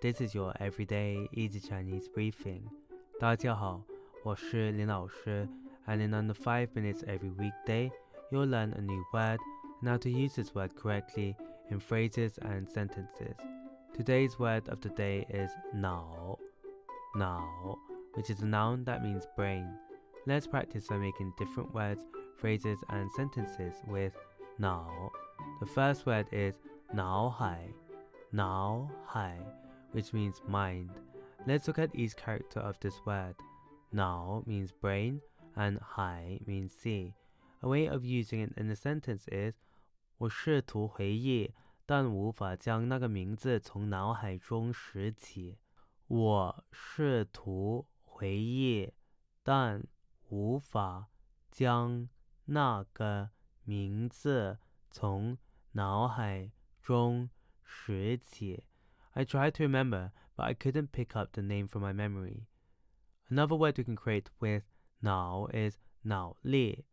This is your everyday easy Chinese briefing. 大家好，我是林老师 and in under 5 minutes every weekday, you'll learn a new word and how to use this word correctly in phrases and sentences. Today's word of the day is now. Now, which is a noun that means brain. Let's practice by making different words, phrases, and sentences with now. The first word is 脑海,脑海, which means mind. Let's look at each character of this word. Now means brain and hai means sea. A way of using it in a sentence is 我试图回忆，但无法将那个名字从脑海中拾起。我试图回忆，但无法将那个名字从脑海中拾起。 I tried to remember, but I couldn't pick up the name from my memory. Another word we can create with nao is nao li.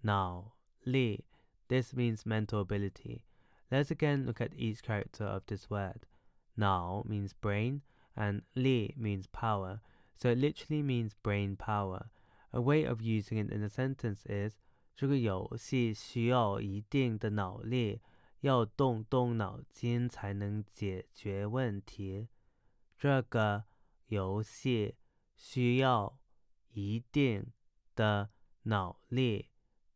Nao li. This means mental ability. Let's again look at each character of this word. Nao means brain and li means power, so it literally means brain power. A way of using it in a sentence is 这个游戏需要一定的脑力。要动动脑筋才能解决问题。这个游戏需要一定的脑力，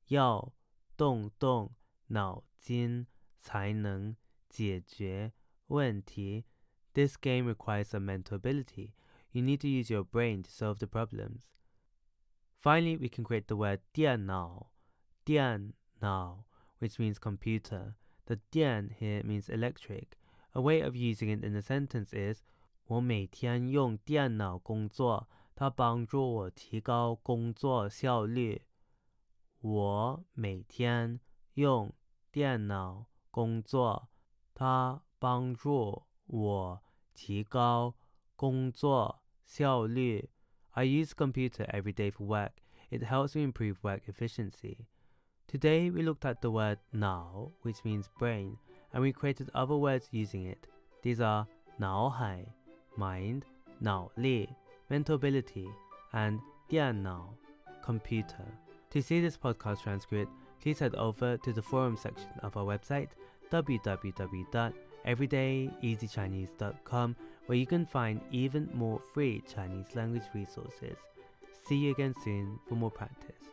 要动动脑筋才能解决问题。This game requires a mental ability. You need to use your brain to solve the problems. Finally, we can create the word 电脑,电脑, which means computer. The 电 here means electric. A way of using it in a sentence is 我每天用电脑工作，它帮助我提高工作效率。我每天用电脑工作，它帮助我提高工作效率。I use computer every day for work. It helps me improve work efficiency. Today we looked at the word nao, which means brain, and we created other words using it. These are nao hai, mind, nao li, mental ability, and dian nao, computer. To see this podcast transcript, please head over to the forum section of our website www.everydayeasychinese.com where you can find even more free Chinese language resources. See you again soon for more practice.